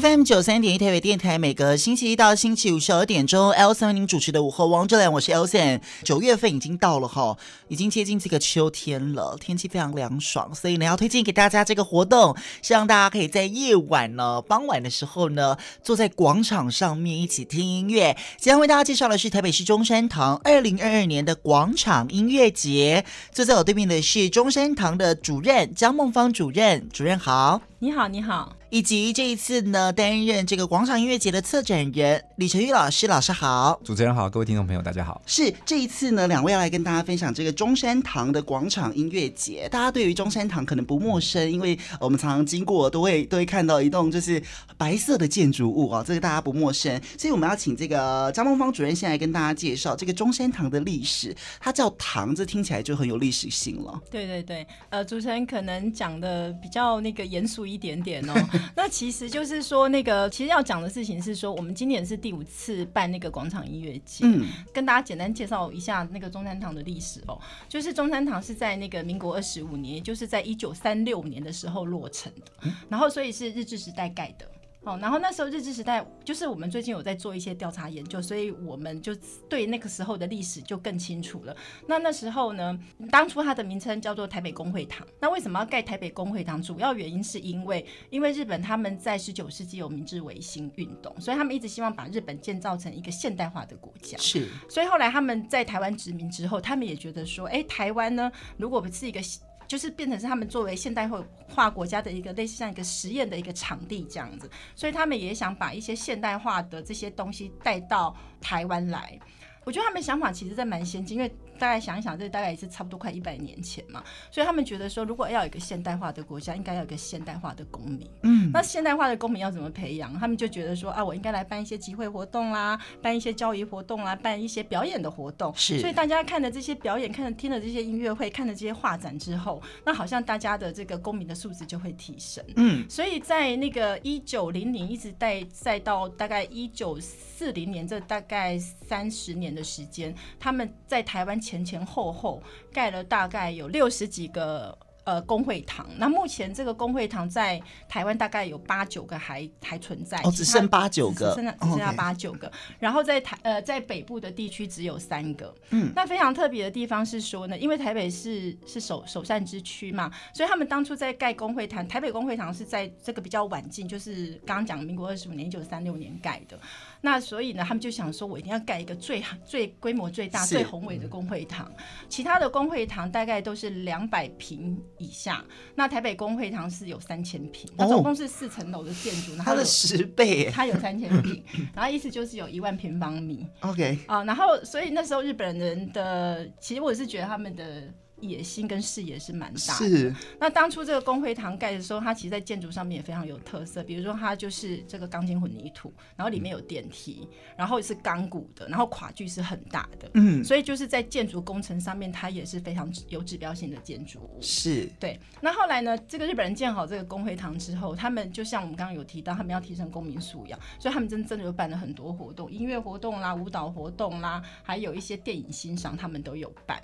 FM 九三点一台北电台，每个星期一到星期五十二点钟，Elson 为您主持的午后王者兰，我是 L 三。九月份已经到了哈，已经接近这个秋天了，天气非常凉爽，所以呢要推荐给大家这个活动，希望大家可以在夜晚呢、傍晚的时候呢，坐在广场上面一起听音乐。今天为大家介绍的是台北市中山堂二零二二年的广场音乐节。坐在我对面的是中山堂的主任江梦芳主任，主任好，你好，你好。以及这一次呢，担任这个广场音乐节的策展人李晨玉老师，老师好，主持人好，各位听众朋友大家好。是这一次呢，两位要来跟大家分享这个中山堂的广场音乐节。大家对于中山堂可能不陌生，因为我们常常经过都会都会看到一栋就是白色的建筑物啊，这个大家不陌生。所以我们要请这个张梦芳主任先来跟大家介绍这个中山堂的历史。它叫堂，这听起来就很有历史性了。对对对，呃，主持人可能讲的比较那个严肃一点点哦。那其实就是说，那个其实要讲的事情是说，我们今年是第五次办那个广场音乐节。嗯，跟大家简单介绍一下那个中山堂的历史哦。就是中山堂是在那个民国二十五年，也就是在一九三六年的时候落成的，然后所以是日治时代盖的。哦，然后那时候日治时代，就是我们最近有在做一些调查研究，所以我们就对那个时候的历史就更清楚了。那那时候呢，当初它的名称叫做台北公会堂。那为什么要盖台北公会堂？主要原因是因为，因为日本他们在十九世纪有明治维新运动，所以他们一直希望把日本建造成一个现代化的国家。是，所以后来他们在台湾殖民之后，他们也觉得说，哎，台湾呢，如果不是一个。就是变成是他们作为现代化国家的一个类似像一个实验的一个场地这样子，所以他们也想把一些现代化的这些东西带到台湾来。我觉得他们想法其实在蛮先进，因为。大概想一想，这大概也是差不多快一百年前嘛，所以他们觉得说，如果要有一个现代化的国家，应该要有一个现代化的公民。嗯，那现代化的公民要怎么培养？他们就觉得说啊，我应该来办一些集会活动啦，办一些教育活动啦，办一些表演的活动。是，所以大家看了这些表演，看了听了这些音乐会，看了这些画展之后，那好像大家的这个公民的素质就会提升。嗯，所以在那个一九零零一直带再到大概一九四零年，这大概三十年的时间，他们在台湾。前前后后盖了大概有六十几个呃工会堂，那目前这个工会堂在台湾大概有八九个还还存在，哦，只剩八九个，只剩只剩下八九个，然后在台呃在北部的地区只有三个，嗯，那非常特别的地方是说呢，因为台北是是首首善之区嘛，所以他们当初在盖工会堂，台北工会堂是在这个比较晚近，就是刚刚讲民国二十五年一九三六年盖的。那所以呢，他们就想说，我一定要盖一个最最规模最大、最宏伟的公会堂。其他的公会堂大概都是两百平以下，那台北公会堂是有三千平，它总共是四层楼的建筑，它的十倍，它有三千平，然后意思就是有一万平方米。OK 啊，然后所以那时候日本人的，其实我是觉得他们的。野心跟视野是蛮大的。是。那当初这个公会堂盖的时候，它其实在建筑上面也非常有特色。比如说，它就是这个钢筋混凝土，然后里面有电梯，然后是钢骨的，然后跨距是很大的。嗯。所以就是在建筑工程上面，它也是非常有指标性的建筑物。是。对。那后来呢，这个日本人建好这个公会堂之后，他们就像我们刚刚有提到，他们要提升公民素养，所以他们真真的有办了很多活动，音乐活动啦、舞蹈活动啦，还有一些电影欣赏，他们都有办。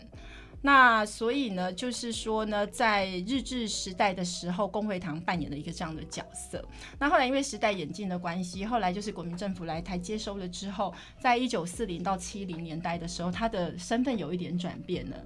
那所以呢，就是说呢，在日治时代的时候，公会堂扮演了一个这样的角色。那后来因为时代演进的关系，后来就是国民政府来台接收了之后，在一九四零到七零年代的时候，他的身份有一点转变了。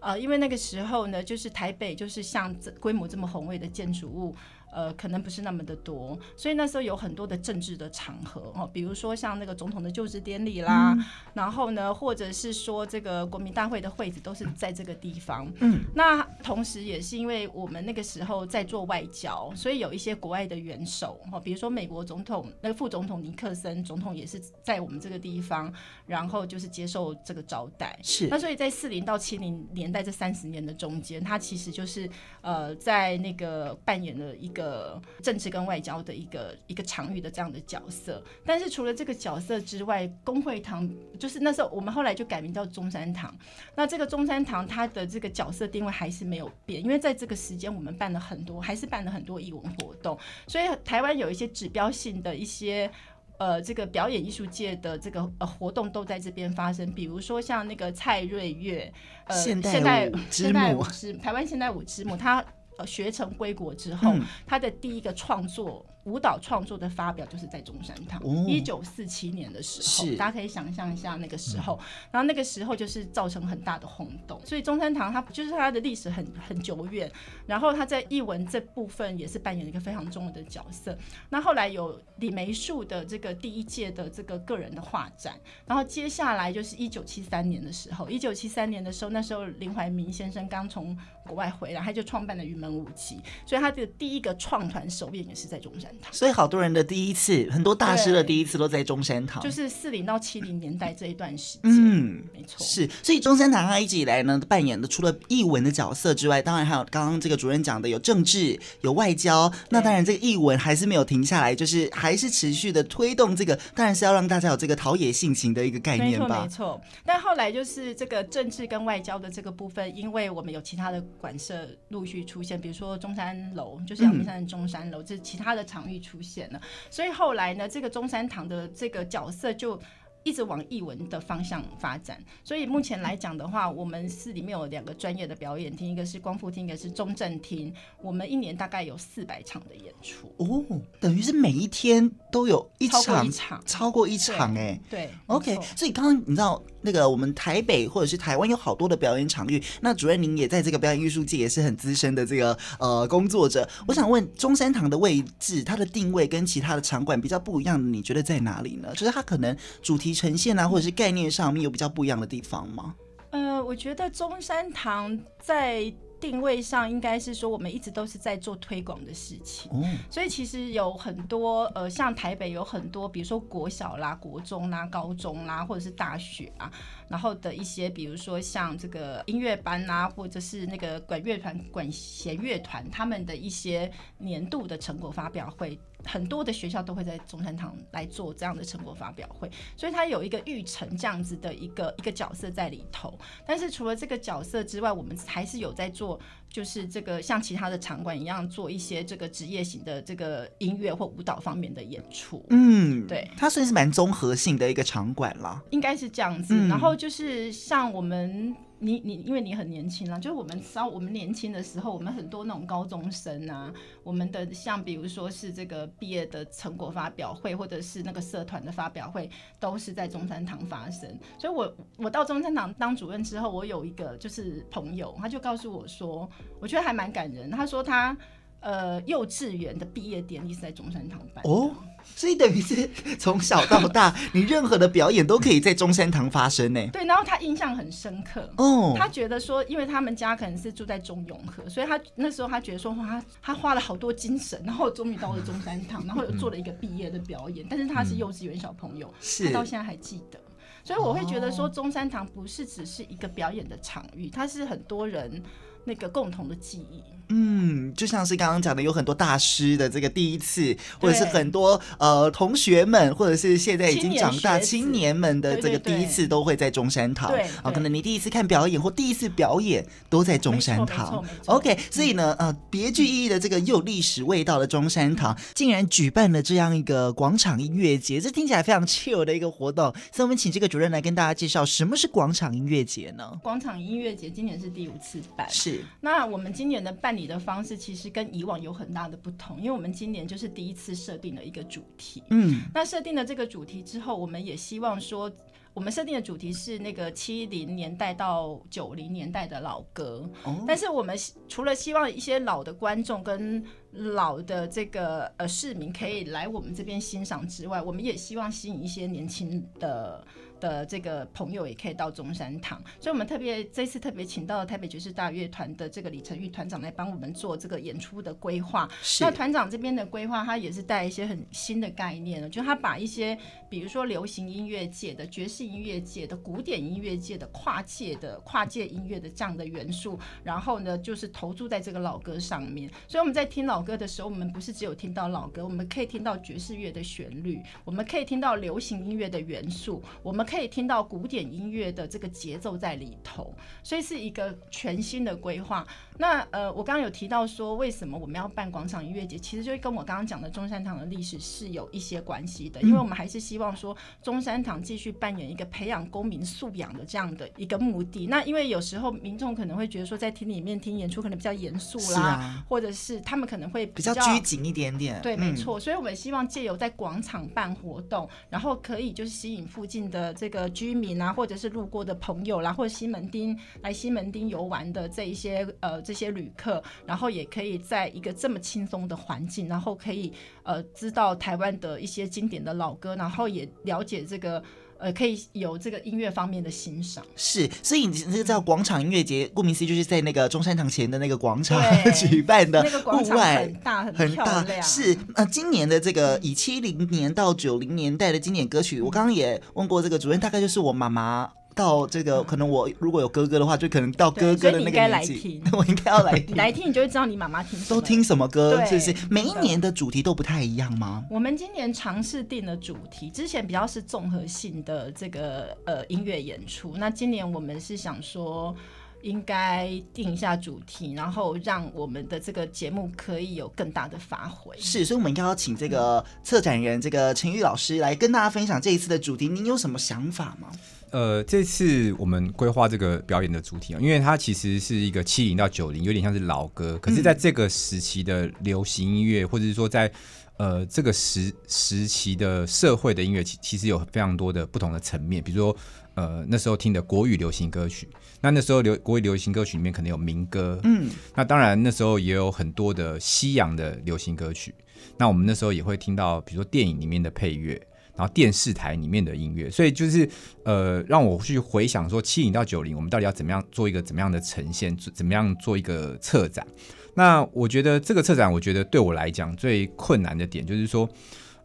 呃，因为那个时候呢，就是台北就是像这规模这么宏伟的建筑物。呃，可能不是那么的多，所以那时候有很多的政治的场合哦，比如说像那个总统的就职典礼啦，嗯，然后呢，或者是说这个国民大会的会址都是在这个地方。嗯，那同时也是因为我们那个时候在做外交，所以有一些国外的元首哦，比如说美国总统那个副总统尼克森总统也是在我们这个地方，然后就是接受这个招待。是，那所以在四零到七零年代这三十年的中间，他其实就是呃在那个扮演了一个。个政治跟外交的一个一个场域的这样的角色，但是除了这个角色之外，工会堂就是那时候我们后来就改名叫中山堂。那这个中山堂它的这个角色定位还是没有变，因为在这个时间我们办了很多，还是办了很多艺文活动，所以台湾有一些指标性的一些呃这个表演艺术界的这个呃活动都在这边发生，比如说像那个蔡瑞月呃现代现代舞之台湾现代舞之母，他。呃，学成归国之后，嗯，他的第一个创作舞蹈创作的发表就是在中山堂，一九四七年的时候，大家可以想象一下那个时候，嗯，然后那个时候就是造成很大的轰动，所以中山堂它就是它的历史很很久远，然后它在译文这部分也是扮演了一个非常重要的角色。那后来有李梅树的这个第一届的这个个人的画展，然后接下来就是一九七三年的时候，一九七三年的时候，那时候林怀民先生刚从国外回来，他就创办了云门舞集，所以他的第一个创团首演也是在中山堂。所以好多人的第一次，很多大师的第一次都在中山堂，就是四零到七零年代这一段时间。嗯，没错，是。所以中山堂他一直以来呢，扮演的除了译文的角色之外，当然还有刚刚这个主任讲的有政治、有外交。那当然这个译文还是没有停下来，就是还是持续的推动这个，当然是要让大家有这个陶冶性情的一个概念吧。没错，没错。但后来就是这个政治跟外交的这个部分，因为我们有其他的馆舍陆续出现，比如说中山楼，就是阳明山的中山楼，这、嗯、其他的场域出现了，所以后来呢，这个中山堂的这个角色就。一直往艺文的方向发展，所以目前来讲的话，我们市里面有两个专业的表演厅，一个是光复厅，一个是中正厅。我们一年大概有四百场的演出哦，等于是每一天都有一场，超过一场，超过一场哎，对，OK。所以刚刚你知道那个我们台北或者是台湾有好多的表演场域，那主任您也在这个表演艺术界也是很资深的这个呃工作者。我想问中山堂的位置，它的定位跟其他的场馆比较不一样，你觉得在哪里呢？就是它可能主题。呈现啊，或者是概念上面有比较不一样的地方吗？呃，我觉得中山堂在定位上应该是说，我们一直都是在做推广的事情。哦，所以其实有很多呃，像台北有很多，比如说国小啦、国中啦、高中啦，或者是大学啊，然后的一些，比如说像这个音乐班啊，或者是那个管乐团、管弦乐团，他们的一些年度的成果发表会。很多的学校都会在中山堂来做这样的成果发表会，所以他有一个育成这样子的一个一个角色在里头。但是除了这个角色之外，我们还是有在做，就是这个像其他的场馆一样做一些这个职业型的这个音乐或舞蹈方面的演出。嗯，对，它算是蛮综合性的一个场馆了，应该是这样子。然后就是像我们。你你因为你很年轻啦，就是我们稍我们年轻的时候，我们很多那种高中生啊，我们的像比如说是这个毕业的成果发表会，或者是那个社团的发表会，都是在中山堂发生。所以我我到中山堂当主任之后，我有一个就是朋友，他就告诉我说，我觉得还蛮感人。他说他呃幼稚园的毕业典礼是在中山堂办。哦所以等于是从小到大，你任何的表演都可以在中山堂发生呢？对，然后他印象很深刻哦。他觉得说，因为他们家可能是住在中永和，所以他那时候他觉得说，他他花了好多精神，然后终于到了中山堂，然后又做了一个毕业的表演。但是他是幼稚园小朋友，他到现在还记得。所以我会觉得说，中山堂不是只是一个表演的场域，它是很多人那个共同的记忆。嗯，就像是刚刚讲的，有很多大师的这个第一次，或者是很多呃同学们，或者是现在已经长大青年们的这个第一次，都会在中山堂。对啊，可能你第一次看表演或第一次表演都在中山堂。OK，所以呢，呃，别具意义的这个又有历史味道的中山堂，竟然举办了这样一个广场音乐节，这听起来非常 chill 的一个活动。所以，我们请这个主任来跟大家介绍什么是广场音乐节呢？广场音乐节今年是第五次办，是。那我们今年的办。你的方式其实跟以往有很大的不同，因为我们今年就是第一次设定了一个主题。嗯，那设定了这个主题之后，我们也希望说，我们设定的主题是那个七零年代到九零年代的老歌。哦，但是我们除了希望一些老的观众跟老的这个呃市民可以来我们这边欣赏之外，我们也希望吸引一些年轻的。的这个朋友也可以到中山堂，所以我们特别这次特别请到了台北爵士大乐团的这个李成玉团长来帮我们做这个演出的规划。那团长这边的规划，他也是带一些很新的概念，就他把一些比如说流行音乐界的、爵士音乐界的、古典音乐界的、跨界的、跨界音乐的这样的元素，然后呢，就是投注在这个老歌上面。所以我们在听老歌的时候，我们不是只有听到老歌，我们可以听到爵士乐的旋律，我们可以听到流行音乐的元素，我们。可以听到古典音乐的这个节奏在里头，所以是一个全新的规划。那呃，我刚刚有提到说，为什么我们要办广场音乐节，其实就跟我刚刚讲的中山堂的历史是有一些关系的，因为我们还是希望说中山堂继续扮演一个培养公民素养的这样的一个目的。那因为有时候民众可能会觉得说，在厅里面听演出可能比较严肃啦，或者是他们可能能会比较拘谨一点点。对，没错。所以我们希望借由在广场办活动，然后可以就是吸引附近的这个居民啊，或者是路过的朋友啦，或者西门町来西门町游玩的这一些呃这些旅客，然后也可以在一个这么轻松的环境，然后可以呃知道台湾的一些经典的老歌，然后也了解这个。呃，可以有这个音乐方面的欣赏，是，所以你这个叫广场音乐节，顾名思义就是在那个中山堂前的那个广场 举办的，那个广场很大很大，是，呃，今年的这个以七零年到九零年代的经典歌曲，我刚刚也问过这个主任，大概就是我妈妈。到这个可能我如果有哥哥的话，就可能到哥哥的那个年纪，我应该要来听。来听，你就会知道你妈妈听都听什么歌，是不是？每一年的主题都不太一样吗？我们今年尝试定了主题，之前比较是综合性的这个呃音乐演出，那今年我们是想说。应该定一下主题，然后让我们的这个节目可以有更大的发挥。是，所以我们应该要请这个策展人这个陈玉老师来跟大家分享这一次的主题。您有什么想法吗？呃，这次我们规划这个表演的主题啊，因为它其实是一个七零到九零，有点像是老歌，可是在这个时期的流行音乐，嗯、或者是说在呃这个时时期的社会的音乐，其其实有非常多的不同的层面，比如说呃那时候听的国语流行歌曲。那那时候流国语流行歌曲里面可能有民歌，嗯，那当然那时候也有很多的西洋的流行歌曲。那我们那时候也会听到，比如说电影里面的配乐，然后电视台里面的音乐。所以就是呃，让我去回想说，七零到九零，我们到底要怎么样做一个怎么样的呈现，怎么样做一个策展？那我觉得这个策展，我觉得对我来讲最困难的点就是说。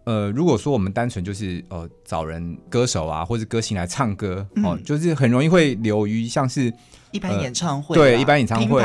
呃，如果说我们单纯就是呃找人歌手啊，或者歌星来唱歌，哦、呃，就是很容易会流于像是一般演唱会，对，一般演唱会，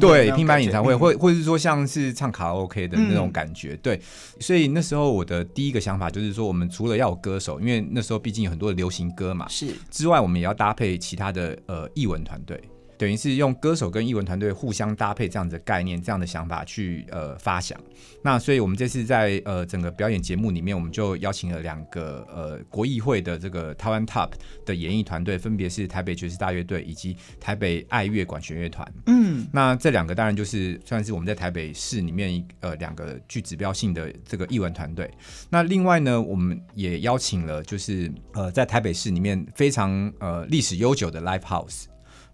对，拼盘演唱会，或或者是说像是唱卡拉 OK 的那种感觉，嗯、对。所以那时候我的第一个想法就是说，我们除了要有歌手，因为那时候毕竟有很多的流行歌嘛，是之外，我们也要搭配其他的呃译文团队。等于是用歌手跟艺文团队互相搭配这样子的概念，这样的想法去呃发想。那所以我们这次在呃整个表演节目里面，我们就邀请了两个呃国艺会的这个台湾 TOP 的演艺团队，分别是台北爵士大乐队以及台北爱乐管弦乐团。嗯，那这两个当然就是算是我们在台北市里面呃两个具指标性的这个艺文团队。那另外呢，我们也邀请了就是呃在台北市里面非常呃历史悠久的 Live House。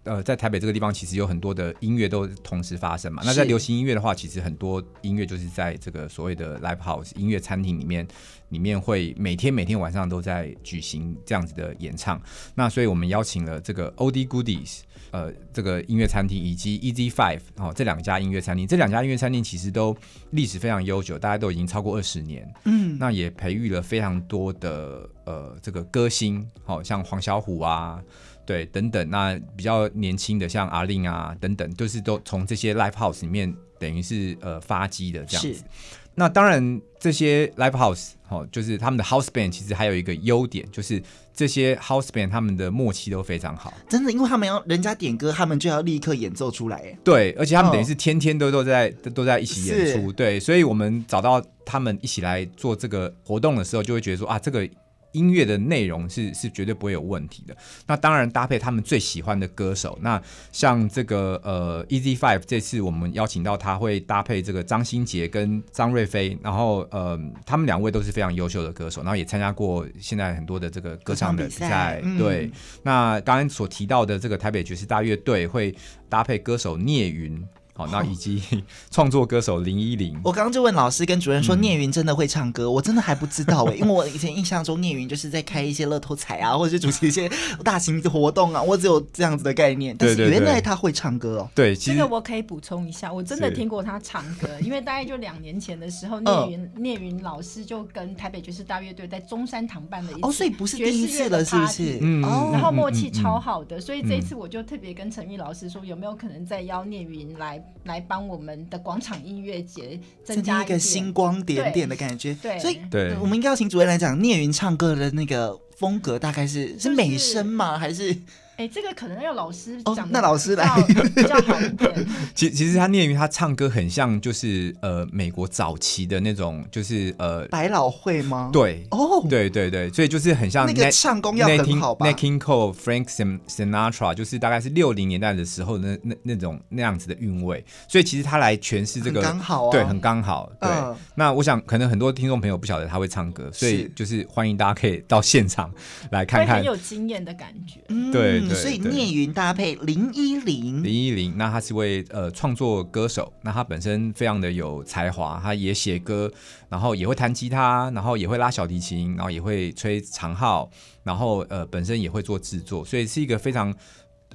呃，在台北这个地方，其实有很多的音乐都同时发生嘛。那在流行音乐的话，其实很多音乐就是在这个所谓的 live house 音乐餐厅里面，里面会每天每天晚上都在举行这样子的演唱。那所以我们邀请了这个 Oldie Goodies，呃，这个音乐餐厅以及 Easy Five 哦，这两家音乐餐厅，这两家音乐餐厅其实都历史非常悠久，大家都已经超过二十年。嗯，那也培育了非常多的呃这个歌星，好、哦、像黄小琥啊。对，等等，那比较年轻的像阿令啊，等等，就是都从这些 live house 里面，等于是呃发迹的这样子。那当然，这些 live house 哦，就是他们的 house band，其实还有一个优点，就是这些 house band 他们的默契都非常好。真的，因为他们要人家点歌，他们就要立刻演奏出来。对，而且他们等于是天天都都在、哦、都在一起演出。对，所以我们找到他们一起来做这个活动的时候，就会觉得说啊，这个。音乐的内容是是绝对不会有问题的。那当然搭配他们最喜欢的歌手。那像这个呃，Easy Five 这次我们邀请到他会搭配这个张新杰跟张瑞飞，然后呃，他们两位都是非常优秀的歌手，然后也参加过现在很多的这个歌唱的比赛。对，嗯、那刚刚所提到的这个台北爵士大乐队会搭配歌手聂云。好，那以及创作歌手林依林，我刚刚就问老师跟主任说，聂云真的会唱歌？嗯、我真的还不知道哎，因为我以前印象中聂云就是在开一些乐透彩啊，或者是主持一些大型的活动啊，我只有这样子的概念。但是原来他会唱歌哦。对，其实这个我可以补充一下，我真的听过他唱歌，因为大概就两年前的时候，聂云聂云老师就跟台北爵士大乐队在中山堂办了一次哦，所以不是第一次了，是不是？嗯，然后默契超好的，所以这一次我就特别跟陈玉老师说，有没有可能再邀聂云来来帮我们。的广场音乐节增加一,一个星光点点的感觉，对，所以对，我们应该要请主任来讲聂云唱歌的那个风格大概是、就是、是美声吗？还是？这个可能要老师讲、哦，那老师来比较好一点。其其实他念于他唱歌很像，就是呃美国早期的那种，就是呃百老汇吗？对，哦，对对对，所以就是很像那个唱功要很好吧 Nat King Cole、Frank Sinatra，就是大概是六零年代的时候那那那种那样子的韵味。所以其实他来诠释这个刚好、啊，对，很刚好。对、呃，那我想可能很多听众朋友不晓得他会唱歌，所以就是欢迎大家可以到现场来看看，很有经验的感觉。嗯、对，对，所以聂云搭配林依林，林依林，那他是位呃创作歌手，那他本身非常的有才华，他也写歌，然后也会弹吉他，然后也会拉小提琴，然后也会吹长号，然后呃本身也会做制作，所以是一个非常。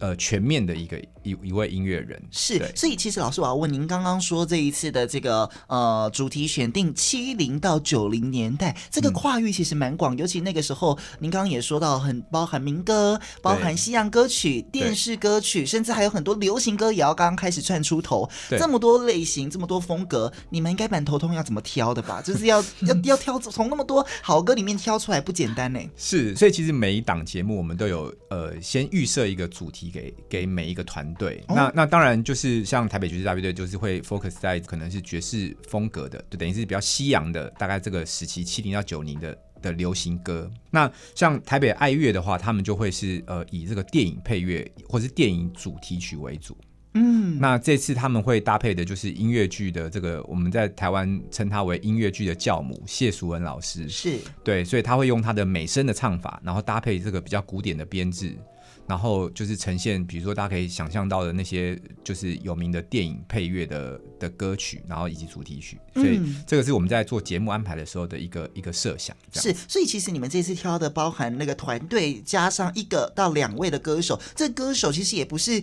呃，全面的一个一一位音乐人是，所以其实老师我要问您，刚刚说这一次的这个呃主题选定七零到九零年代，这个跨域其实蛮广，嗯，尤其那个时候您刚刚也说到，很包含民歌，包含西洋歌曲、电视歌曲，甚至还有很多流行歌也要刚刚开始窜出头，这么多类型，这么多风格，你们应该蛮头痛要怎么挑的吧？就是要要要挑从那么多好歌里面挑出来不简单呢。是，所以其实每一档节目我们都有呃先预设一个主题。给给每一个团队，哦，那那当然就是像台北爵士大乐队，就是会 focus 在可能是爵士风格的，就等于是比较西洋的，大概这个时期七零到九零的的流行歌。那像台北爱乐的话，他们就会是呃以这个电影配乐或是电影主题曲为主。嗯，那这次他们会搭配的就是音乐剧的这个，我们在台湾称他为音乐剧的教母谢淑文老师，是对，所以他会用他的美声的唱法，然后搭配这个比较古典的编制。然后就是呈现，比如说大家可以想象到的那些，就是有名的电影配乐的的歌曲，然后以及主题曲。所以这个是我们在做节目安排的时候的一个一个设想。是，所以其实你们这次挑的包含那个团队加上一个到两位的歌手，这歌手其实也不是。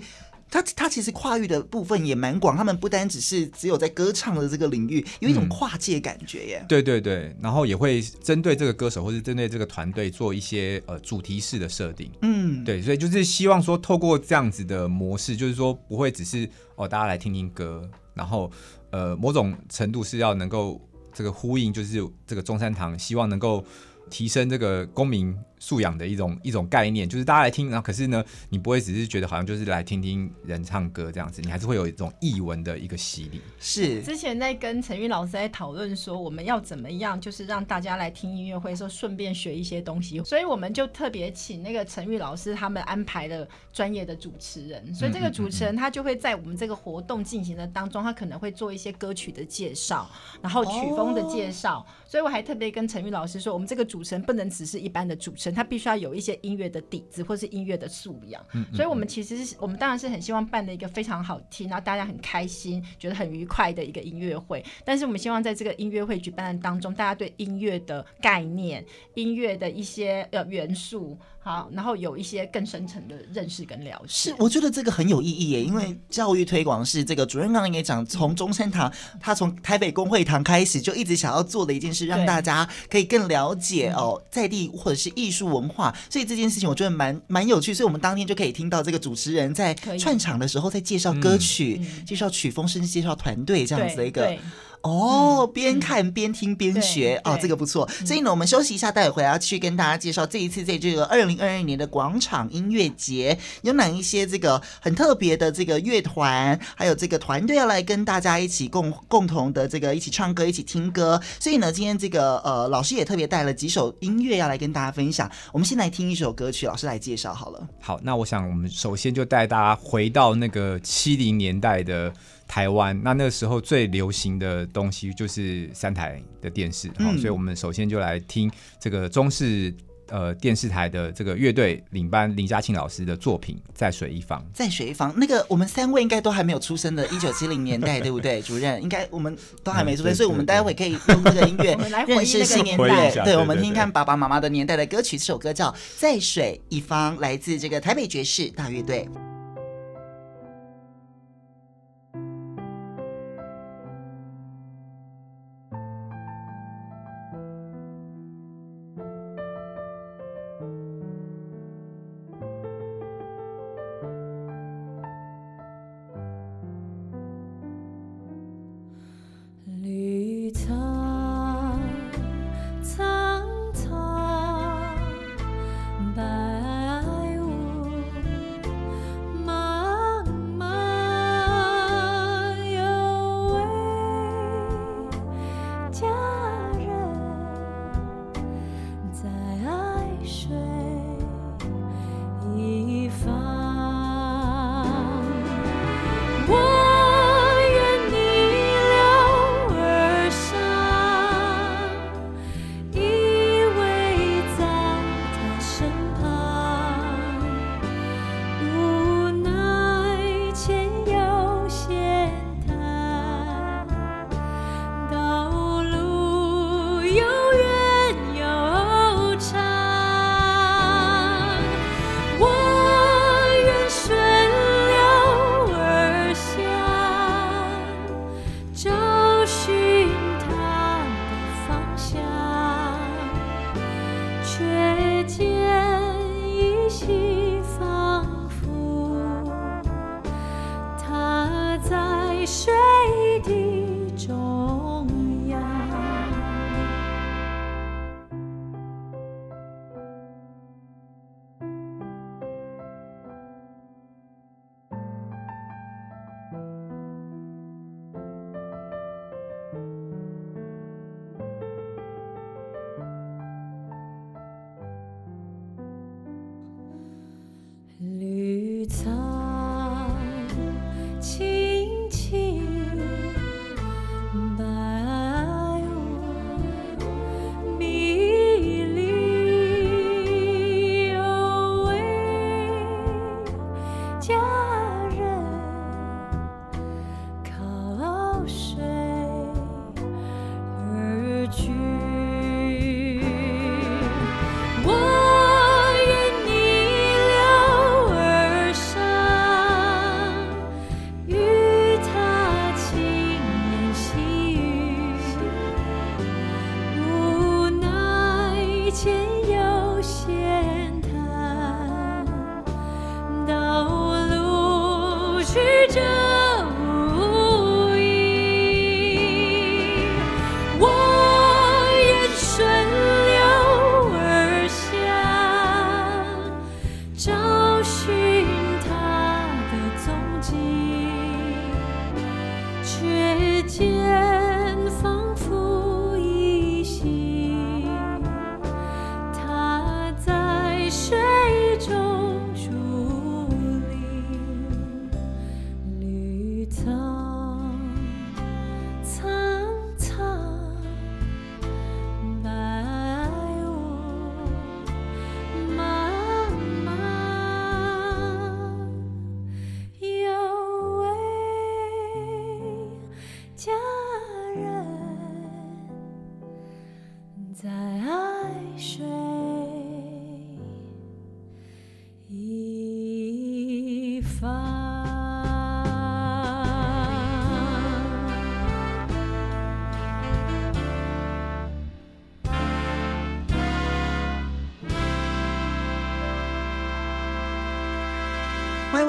他他其实跨域的部分也蛮广，他们不单只是只有在歌唱的这个领域，有一种跨界感觉耶。嗯、对对对，然后也会针对这个歌手或者针对这个团队做一些呃主题式的设定。嗯，对，所以就是希望说透过这样子的模式，就是说不会只是哦大家来听听歌，然后呃某种程度是要能够这个呼应，就是这个中山堂希望能够提升这个公民。素养的一种一种概念，就是大家来听，然后可是呢，你不会只是觉得好像就是来听听人唱歌这样子，你还是会有一种译文的一个洗礼。是，之前在跟陈玉老师在讨论说，我们要怎么样，就是让大家来听音乐会的时候顺便学一些东西，所以我们就特别请那个陈玉老师他们安排了专业的主持人，所以这个主持人他就会在我们这个活动进行的当中，他可能会做一些歌曲的介绍，然后曲风的介绍，哦，所以我还特别跟陈玉老师说，我们这个主持人不能只是一般的主持人。他必须要有一些音乐的底子，或是音乐的素养。嗯，所以，我们其实是我们当然是很希望办的一个非常好听，然后大家很开心，觉得很愉快的一个音乐会。但是，我们希望在这个音乐会举办的当中，大家对音乐的概念、音乐的一些呃元素。好，然后有一些更深层的认识跟了解。是，我觉得这个很有意义耶，因为教育推广是这个主任刚刚也讲，从中山堂，他从台北公会堂开始就一直想要做的一件事，让大家可以更了解哦在地或者是艺术文化。所以这件事情我觉得蛮蛮有趣，所以我们当天就可以听到这个主持人在串场的时候在介绍歌曲、介绍曲风，甚至介绍团队这样子的一个。哦，边看边听边学、嗯、哦，这个不错。所以呢，我们休息一下，待会回来要去跟大家介绍这一次在这个二零二二年的广场音乐节有哪一些这个很特别的这个乐团，还有这个团队要来跟大家一起共共同的这个一起唱歌、一起听歌。所以呢，今天这个呃老师也特别带了几首音乐要来跟大家分享。我们先来听一首歌曲，老师来介绍好了。好，那我想我们首先就带大家回到那个七零年代的。台湾那那个时候最流行的东西就是三台的电视，好、嗯，所以我们首先就来听这个中视呃电视台的这个乐队领班林嘉庆老师的作品《在水一方》。在水一方，那个我们三位应该都还没有出生的，一九七零年代，对不对？主任应该我们都还没出生，嗯、所以我们待会可以用这个音乐 认识新年代。对，我们听听看爸爸妈妈的年代的歌曲，这首歌叫《在水一方》，来自这个台北爵士大乐队。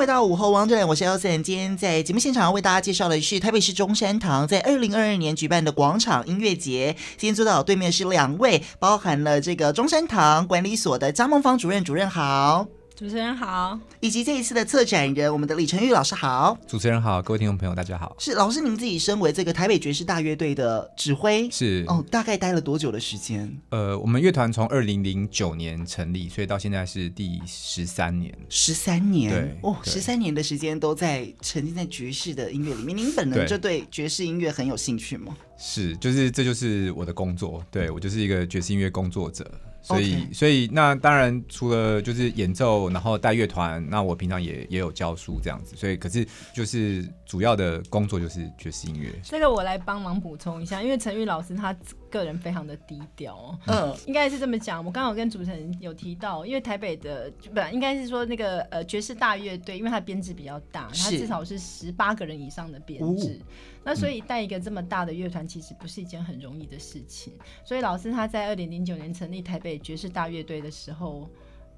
回到午后王者，我是 Elson。今天在节目现场为大家介绍的是台北市中山堂在二零二二年举办的广场音乐节。今天坐到我对面是两位，包含了这个中山堂管理所的张孟芳主任，主任好。主持人好，以及这一次的策展人，我们的李成玉老师好。主持人好，各位听众朋友大家好。是老师，您自己身为这个台北爵士大乐队的指挥，是哦，大概待了多久的时间？呃，我们乐团从二零零九年成立，所以到现在是第十三年。十三年，对哦，十三年的时间都在沉浸在爵士的音乐里面。您本人就对爵士音乐很有兴趣吗？是，就是这就是我的工作，对，我就是一个爵士音乐工作者。所以.所以那当然除了就是演奏，然后带乐团，那我平常也也有教书这样子。所以，可是就是主要的工作就是爵士音乐。这个我来帮忙补充一下，因为陈玉老师他个人非常的低调，嗯，应该是这么讲。我刚刚有跟主持人有提到，因为台北的本来应该是说那个呃爵士大乐队，因为它编制比较大，它至少是十八个人以上的编制。那所以带一个这么大的乐团，其实不是一件很容易的事情。所以老师他在二零零九年成立台北爵士大乐队的时候，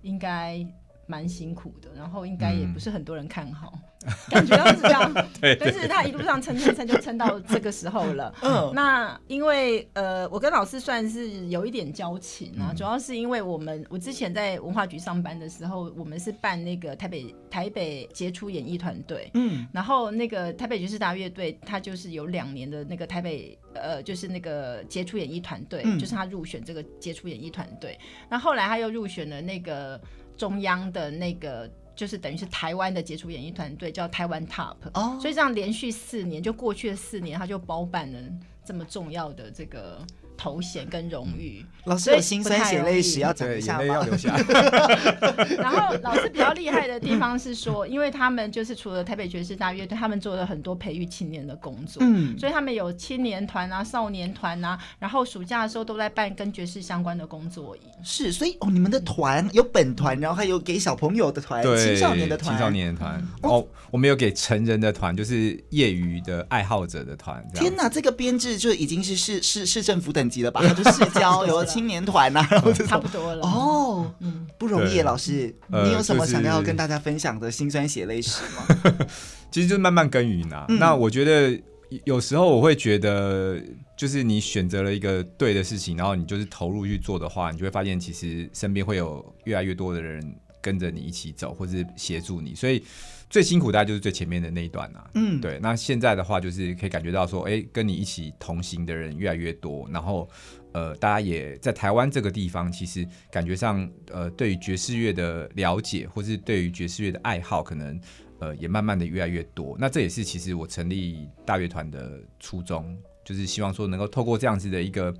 应该蛮辛苦的，然后应该也不是很多人看好。嗯 感觉到是这样，对，但是他一路上撑撑撑，就撑到这个时候了。嗯，那因为呃，我跟老师算是有一点交情啊，主要是因为我们我之前在文化局上班的时候，我们是办那个台北台北杰出演艺团队，嗯，然后那个台北爵士大乐队，他就是有两年的那个台北呃，就是那个杰出演艺团队，就是他入选这个杰出演艺团队，那后来他又入选了那个中央的那个。就是等于是台湾的杰出演艺团队叫台湾 Top，哦，所以这样连续四年，就过去的四年，他就包办了这么重要的这个。头衔跟荣誉，老师有心酸血泪史要讲一下吗？要留下。然后老师比较厉害的地方是说，因为他们就是除了台北爵士大乐队，他们做了很多培育青年的工作，嗯，所以他们有青年团啊、少年团啊，然后暑假的时候都在办跟爵士相关的工作营。是，所以哦，你们的团有本团，然后还有给小朋友的团、青少年的团、青少年的团。哦，我们有给成人的团，就是业余的爱好者的团。天哪，这个编制就已经是市市市政府等级了吧？就市交有 青年团呐，然后差不多了哦，嗯，不容易。老师，你有什么想要跟大家分享的辛酸血泪史吗？其实就是慢慢耕耘呐。那我觉得有时候我会觉得，就是你选择了一个对的事情，然后你就是投入去做的话，你就会发现，其实身边会有越来越多的人跟着你一起走，或者是协助你。所以。最辛苦大概就是最前面的那一段啊，嗯，对。那现在的话，就是可以感觉到说，哎、欸，跟你一起同行的人越来越多，然后，呃，大家也在台湾这个地方，其实感觉上，呃，对于爵士乐的了解，或是对于爵士乐的爱好，可能，呃，也慢慢的越来越多。那这也是其实我成立大乐团的初衷，就是希望说能够透过这样子的一个。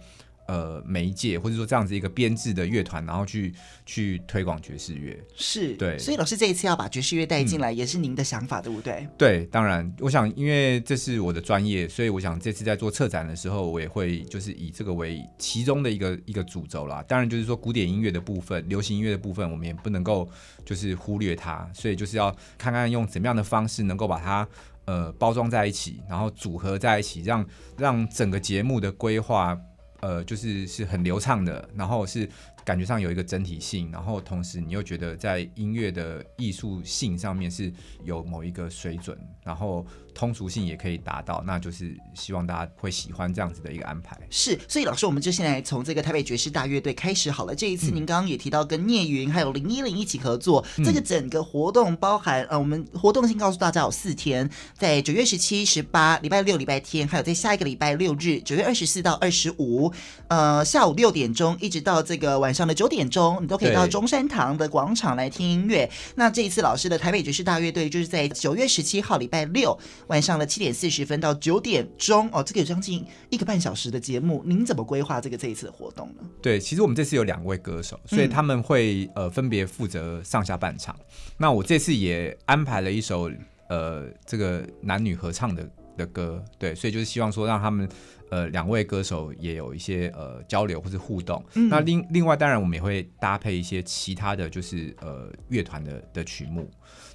呃，媒介或者说这样子一个编制的乐团，然后去去推广爵士乐，是对。所以老师这一次要把爵士乐带进来，也是您的想法，嗯、对不对？对，当然，我想因为这是我的专业，所以我想这次在做策展的时候，我也会就是以这个为其中的一个一个主轴啦。当然，就是说古典音乐的部分、流行音乐的部分，我们也不能够就是忽略它，所以就是要看看用怎么样的方式能够把它呃包装在一起，然后组合在一起，让让整个节目的规划。呃，就是是很流畅的，然后是感觉上有一个整体性，然后同时你又觉得在音乐的艺术性上面是有某一个水准，然后。通俗性也可以达到，那就是希望大家会喜欢这样子的一个安排。是，所以老师，我们就现在从这个台北爵士大乐队开始好了。这一次您刚刚也提到跟聂云还有林依林一起合作，嗯、这个整个活动包含呃，我们活动性告诉大家有四天，在九月十七、十八，礼拜六、礼拜天，还有在下一个礼拜六日，九月二十四到二十五，呃，下午六点钟一直到这个晚上的九点钟，你都可以到中山堂的广场来听音乐。那这一次老师的台北爵士大乐队就是在九月十七号礼拜六。晚上的七点四十分到九点钟哦，这个有将近一个半小时的节目，您怎么规划这个这一次的活动呢？对，其实我们这次有两位歌手，所以他们会呃分别负责上下半场。嗯、那我这次也安排了一首呃这个男女合唱的的歌，对，所以就是希望说让他们呃两位歌手也有一些呃交流或是互动。嗯、那另另外当然我们也会搭配一些其他的就是呃乐团的的曲目，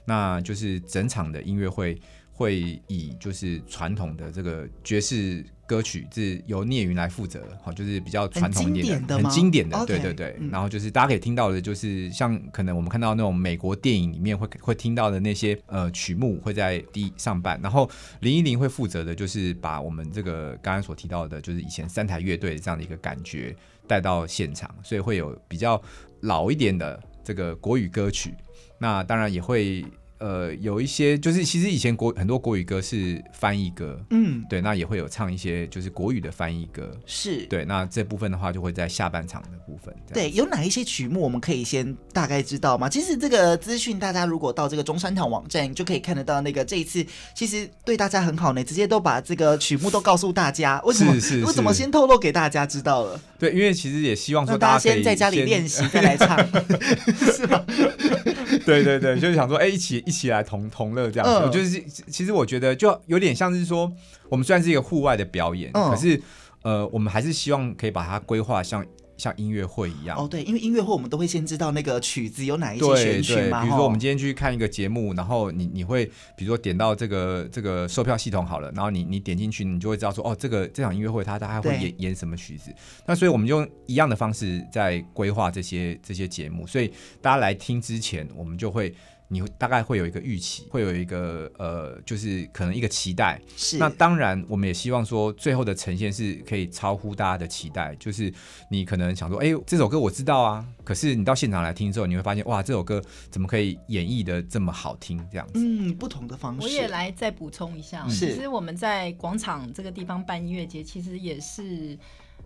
那就是整场的音乐会。会以就是传统的这个爵士歌曲是由聂云来负责，好，就是比较传统一点的，很经典的，对对对。然后就是大家可以听到的，就是像可能我们看到那种美国电影里面会会听到的那些呃曲目，会在第一上半。然后林依林会负责的，就是把我们这个刚刚所提到的，就是以前三台乐队这样的一个感觉带到现场，所以会有比较老一点的这个国语歌曲。那当然也会。呃，有一些就是其实以前国很多国语歌是翻译歌，嗯，对，那也会有唱一些就是国语的翻译歌，是对，那这部分的话就会在下半场的部分。对，有哪一些曲目我们可以先大概知道吗？其实这个资讯大家如果到这个中山堂网站就可以看得到，那个这一次其实对大家很好呢，直接都把这个曲目都告诉大家。为什么？为什么先透露给大家知道了？对，因为其实也希望说大家先在家里练习再来唱，是吗？对对对，就是想说，哎，一起一起来同同乐这样子。嗯、就是其实我觉得就有点像是说，我们虽然是一个户外的表演，嗯、可是呃，我们还是希望可以把它规划像。像音乐会一样哦，对，因为音乐会我们都会先知道那个曲子有哪一些选曲嘛。比如说我们今天去看一个节目，然后你你会比如说点到这个这个售票系统好了，然后你你点进去，你就会知道说哦，这个这场音乐会它大概会演演什么曲子。那所以我们用一样的方式在规划这些这些节目，所以大家来听之前，我们就会。你大概会有一个预期，会有一个呃，就是可能一个期待。是。那当然，我们也希望说，最后的呈现是可以超乎大家的期待。就是你可能想说，哎，这首歌我知道啊，可是你到现场来听之后，你会发现，哇，这首歌怎么可以演绎的这么好听？这样子。嗯，不同的方式。我也来再补充一下，其实我们在广场这个地方办音乐节，其实也是。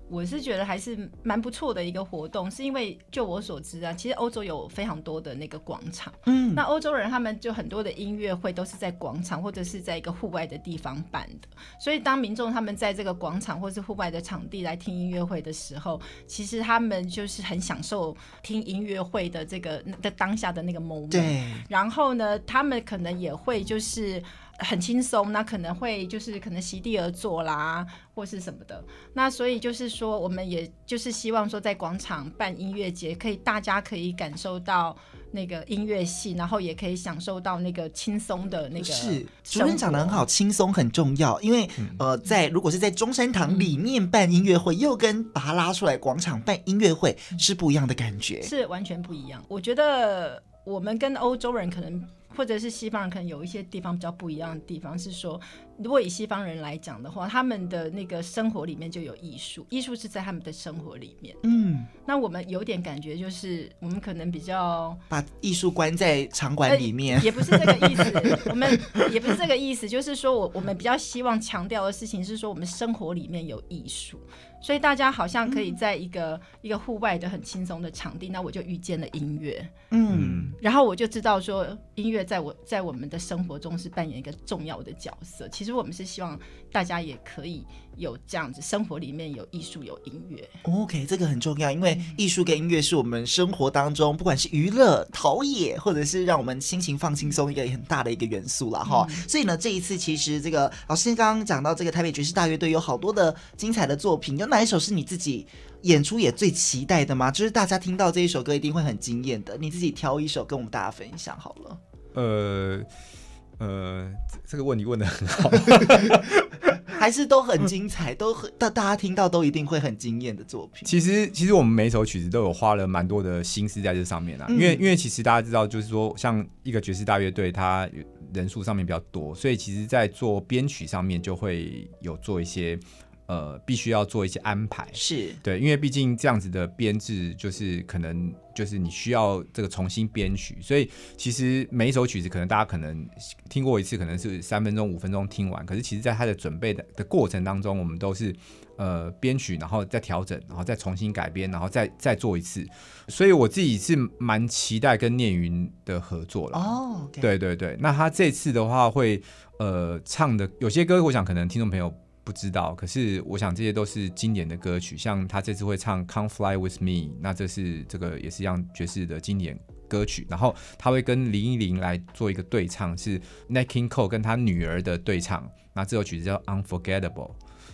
我是觉得还是蛮不错的一个活动，是因为就我所知啊，其实欧洲有非常多的那个广场，嗯，那欧洲人他们就很多的音乐会都是在广场或者是在一个户外的地方办的，所以当民众他们在这个广场或是户外的场地来听音乐会的时候，其实他们就是很享受听音乐会的这个的当下的那个 moment，对，然后呢，他们可能也会就是。很轻松，那可能会就是可能席地而坐啦，或是什么的。那所以就是说，我们也就是希望说，在广场办音乐节，可以大家可以感受到那个音乐性，然后也可以享受到那个轻松的那个。是，主持人讲的很好，轻松很重要。因为、嗯、呃，在如果是在中山堂里面办音乐会，嗯、又跟把它拉出来广场办音乐会是不一样的感觉，是完全不一样。我觉得我们跟欧洲人可能。或者是西方人可能有一些地方比较不一样的地方是说，如果以西方人来讲的话，他们的那个生活里面就有艺术，艺术是在他们的生活里面。嗯，那我们有点感觉就是，我们可能比较把艺术关在场馆里面，呃，也不是这个意思。我们也不是这个意思，就是说我我们比较希望强调的事情是说，我们生活里面有艺术。所以大家好像可以在一个、嗯、一个户外的很轻松的场地，那我就遇见了音乐，嗯，然后我就知道说音乐在我在我们的生活中是扮演一个重要的角色。其实我们是希望大家也可以。有这样子，生活里面有艺术，有音乐。OK，这个很重要，因为艺术跟音乐是我们生活当中，不管是娱乐、陶冶，或者是让我们心情放轻松一个很大的一个元素了哈。嗯、所以呢，这一次其实这个老师刚刚讲到这个台北爵士大乐队有好多的精彩的作品，有哪一首是你自己演出也最期待的吗？就是大家听到这一首歌一定会很惊艳的，你自己挑一首跟我们大家分享好了。呃呃，这个问题问的很好。还是都很精彩，都很大大家听到都一定会很惊艳的作品。其实其实我们每一首曲子都有花了蛮多的心思在这上面啊，因为因为其实大家知道，就是说像一个爵士大乐队，它人数上面比较多，所以其实在做编曲上面就会有做一些。呃，必须要做一些安排，是对，因为毕竟这样子的编制，就是可能就是你需要这个重新编曲，所以其实每一首曲子，可能大家可能听过一次，可能是三分钟、五分钟听完，可是其实在它的准备的的过程当中，我们都是呃编曲，然后再调整，然后再重新改编，然后再再做一次，所以我自己是蛮期待跟念云的合作了。哦，okay. 对对对，那他这次的话会呃唱的有些歌，我想可能听众朋友。不知道，可是我想这些都是经典的歌曲，像他这次会唱《Come Fly With Me》，那这是这个也是一样爵士的经典歌曲。然后他会跟林忆莲来做一个对唱，是 n a c k i n g Cole 跟他女儿的对唱。那这首曲子叫《Unforgettable》。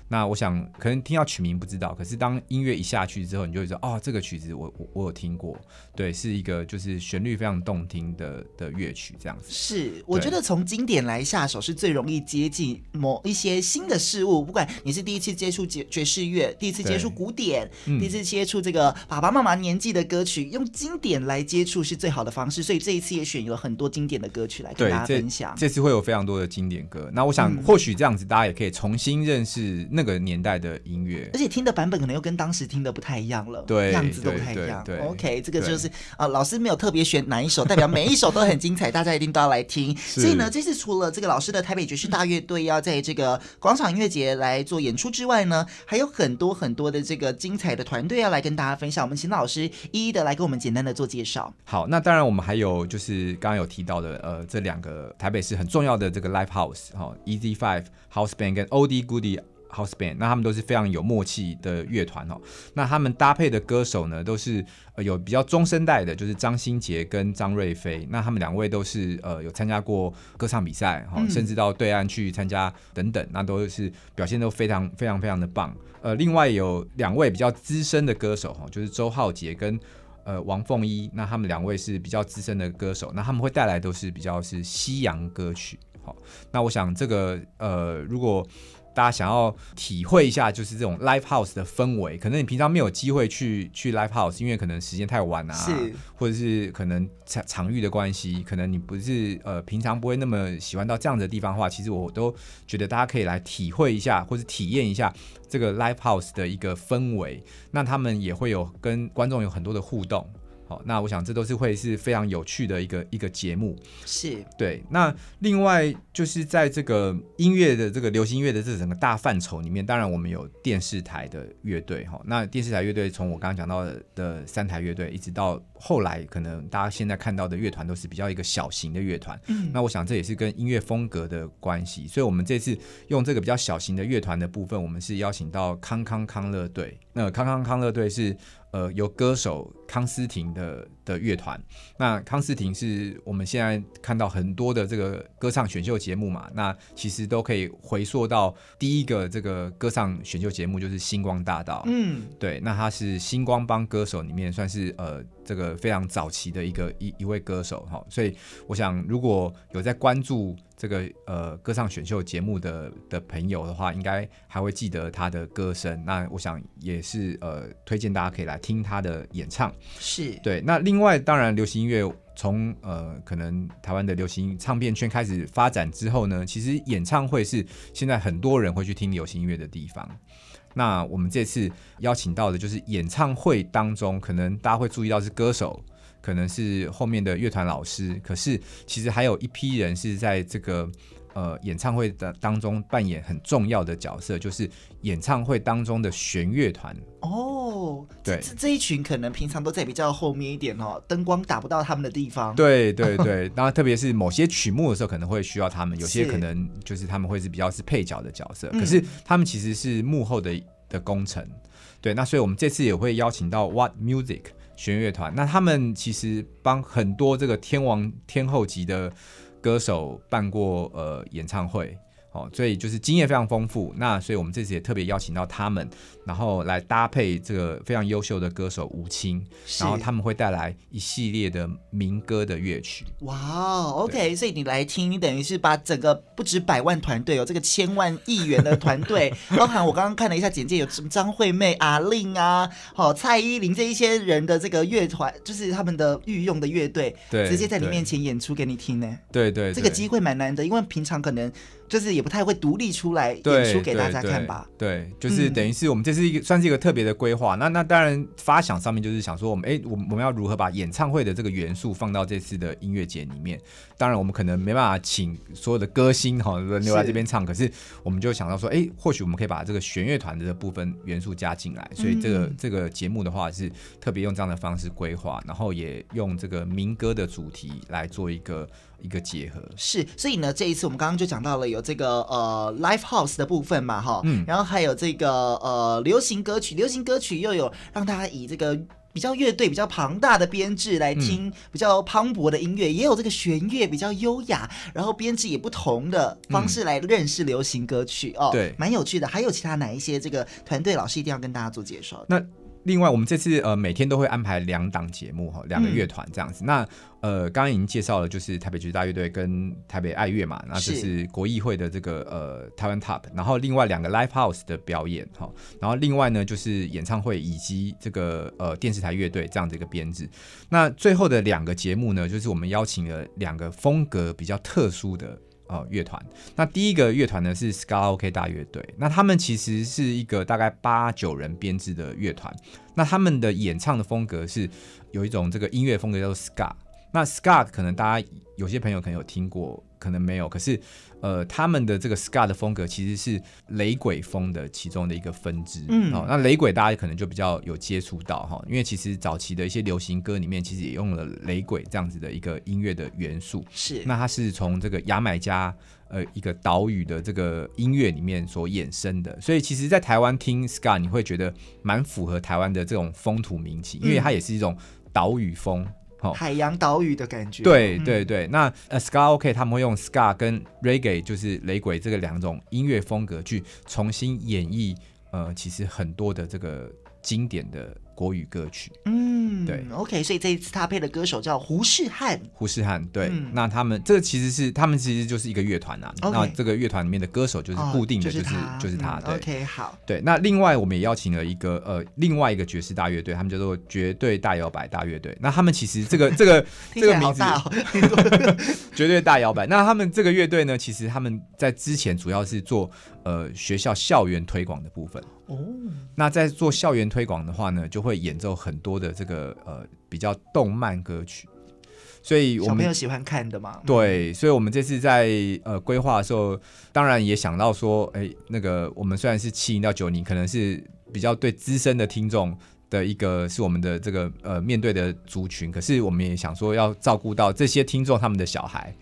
那我想可能听到曲名不知道，可是当音乐一下去之后，你就会说哦，这个曲子我我我有听过，对，是一个就是旋律非常动听的的乐曲，这样子。是，我觉得从经典来下手是最容易接近某一些新的事物，不管你是第一次接触爵爵士乐，第一次接触古典，第一次接触这个爸爸妈妈年纪的歌曲，用经典来接触是最好的方式。所以这一次也选有很多经典的歌曲来跟大家分享。这次会有非常多的经典歌，那我想或许这样子大家也可以重新认识那个年代的音乐，而且听的版本可能又跟当时听的不太一样了，对，样子都不太一样。OK，这个就是啊、呃，老师没有特别选哪一首，代表 每一首都很精彩，大家一定都要来听。所以呢，这次除了这个老师的台北爵士大乐队要在这个广场音乐节来做演出之外呢，还有很多很多的这个精彩的团队要来跟大家分享。我们请老师一一的来给我们简单的做介绍。好，那当然我们还有就是刚刚有提到的呃，这两个台北市很重要的这个 Live House 哈、哦，Easy Five House Band 跟 Oldie Goodie。House Band，那他们都是非常有默契的乐团哦。那他们搭配的歌手呢，都是呃有比较中生代的，就是张新杰跟张瑞飞。那他们两位都是呃有参加过歌唱比赛哈，甚至到对岸去参加等等，那都是表现都非常非常非常的棒。呃，另外有两位比较资深的歌手哈，就是周浩杰跟呃王凤一。那他们两位是比较资深的歌手，那他们会带来都是比较是西洋歌曲。好，那我想这个呃如果。大家想要体会一下，就是这种 live house 的氛围，可能你平常没有机会去去 live house，因为可能时间太晚啊，是，或者是可能场场域的关系，可能你不是呃平常不会那么喜欢到这样的地方的话，其实我都觉得大家可以来体会一下，或者体验一下这个 live house 的一个氛围，那他们也会有跟观众有很多的互动。那我想这都是会是非常有趣的一个一个节目，是对。那另外就是在这个音乐的这个流行音乐的这整个大范畴里面，当然我们有电视台的乐队哈。那电视台乐队从我刚刚讲到的的三台乐队，一直到后来可能大家现在看到的乐团都是比较一个小型的乐团。嗯，那我想这也是跟音乐风格的关系。所以我们这次用这个比较小型的乐团的部分，我们是邀请到康康康乐队。那康康康乐队是。呃，由歌手康斯廷的的乐团，那康斯廷是我们现在看到很多的这个歌唱选秀节目嘛，那其实都可以回溯到第一个这个歌唱选秀节目就是星光大道，嗯，对，那他是星光帮歌手里面算是呃这个非常早期的一个一一位歌手哈，所以我想如果有在关注。这个呃歌唱选秀节目的的朋友的话，应该还会记得他的歌声。那我想也是呃推荐大家可以来听他的演唱。是对。那另外当然流行音乐从呃可能台湾的流行唱片圈开始发展之后呢，其实演唱会是现在很多人会去听流行音乐的地方。那我们这次邀请到的就是演唱会当中，可能大家会注意到是歌手。可能是后面的乐团老师，可是其实还有一批人是在这个呃演唱会的当中扮演很重要的角色，就是演唱会当中的弦乐团。哦，对，这这一群可能平常都在比较后面一点哦，灯光打不到他们的地方。对对对，然后 特别是某些曲目的时候，可能会需要他们，有些可能就是他们会是比较是配角的角色，可是他们其实是幕后的的工程。对，那所以我们这次也会邀请到 What Music。弦乐团，那他们其实帮很多这个天王天后级的歌手办过呃演唱会，哦，所以就是经验非常丰富。那所以我们这次也特别邀请到他们，然后来搭配这个非常优秀的歌手吴青，然后他们会带来一系列的民歌的乐曲。哇，OK，所以你来听，你等于是把整个不止百万团队，有这个千万亿元的团队，包含我刚刚看了一下简介，有什么张惠妹、阿令啊，好蔡依林这一些人的这个乐团，就是他们的御用的乐队，对，直接在你面前演出给你听呢。对对，对，这个机会蛮难得，因为平常可能。就是也不太会独立出来演出给大家看吧？对，对，对，就是等于是我们这是一个、嗯、算是一个特别的规划。那那当然发想上面就是想说，我们哎，我我们要如何把演唱会的这个元素放到这次的音乐节里面？当然我们可能没办法请所有的歌星哈轮流来这边唱，可是我们就想到说，哎，或许我们可以把这个弦乐团的这部分元素加进来。所以这个、嗯、这个节目的话是特别用这样的方式规划，然后也用这个民歌的主题来做一个。一个结合。是，所以呢，这一次我们刚刚就讲到了有这个呃 live house 的部分嘛，哈，嗯，然后还有这个呃流行歌曲，流行歌曲又有让大家以这个比较乐队比较庞大的编制来听比较磅礴的音乐，嗯，也有这个弦乐比较优雅，然后编制也不同的方式来认识流行歌曲，嗯，哦，对，蛮有趣的。还有其他哪一些这个团队老师一定要跟大家做介绍？那另外，我们这次呃每天都会安排两档节目哈，两个乐团这样子。嗯、那呃刚刚已经介绍了，就是台北爵士大乐队跟台北爱乐嘛，那这是国艺会的这个呃台湾 Top，然后另外两个 Live House 的表演哈，然后另外呢就是演唱会以及这个呃电视台乐队这样的一个编制。那最后的两个节目呢，就是我们邀请了两个风格比较特殊的。呃，乐团。那第一个乐团呢是 Ska OK 大乐队，那他们其实是一个大概八九人编制的乐团。那他们的演唱的风格是有一种这个音乐风格叫做 Scar。那 Scar 可能大家有些朋友可能有听过，可能没有，可是。呃，他们的这个 Ska 的风格其实是雷鬼风的其中的一个分支。嗯，哦，那雷鬼大家可能就比较有接触到哈，因为其实早期的一些流行歌里面其实也用了雷鬼这样子的一个音乐的元素。是，那它是从这个牙买加呃一个岛屿的这个音乐里面所衍生的，所以其实，在台湾听 Ska 你会觉得蛮符合台湾的这种风土民情，因为它也是一种岛屿风。海洋岛屿的感觉，对对对。那呃，Ska OK 他们会用 Ska 跟 Reggae，就是雷鬼这个两种音乐风格去重新演绎，呃，其实很多的这个经典的。国语歌曲，嗯，对，OK，所以这一次他配的歌手叫胡世汉，胡世汉，对，嗯、那他们这个其实是他们其实就是一个乐团啊。那这个乐团里面的歌手就是固定的，就是、哦、就是他，就是他、嗯、，OK，好，对，那另外我们也邀请了一个呃另外一个爵士大乐队，他们叫做绝对大摇摆大乐队，那他们其实这个 这个这个名字，绝对大摇摆，那他们这个乐队呢，其实他们在之前主要是做呃学校校园推广的部分。哦，那在做校园推广的话呢，就会演奏很多的这个呃比较动漫歌曲，所以我们小朋友喜欢看的嘛。对，所以我们这次在呃规划的时候，当然也想到说，哎，那个我们虽然是七零到九零，可能是比较对资深的听众的一个是我们的这个呃面对的族群，可是我们也想说要照顾到这些听众他们的小孩。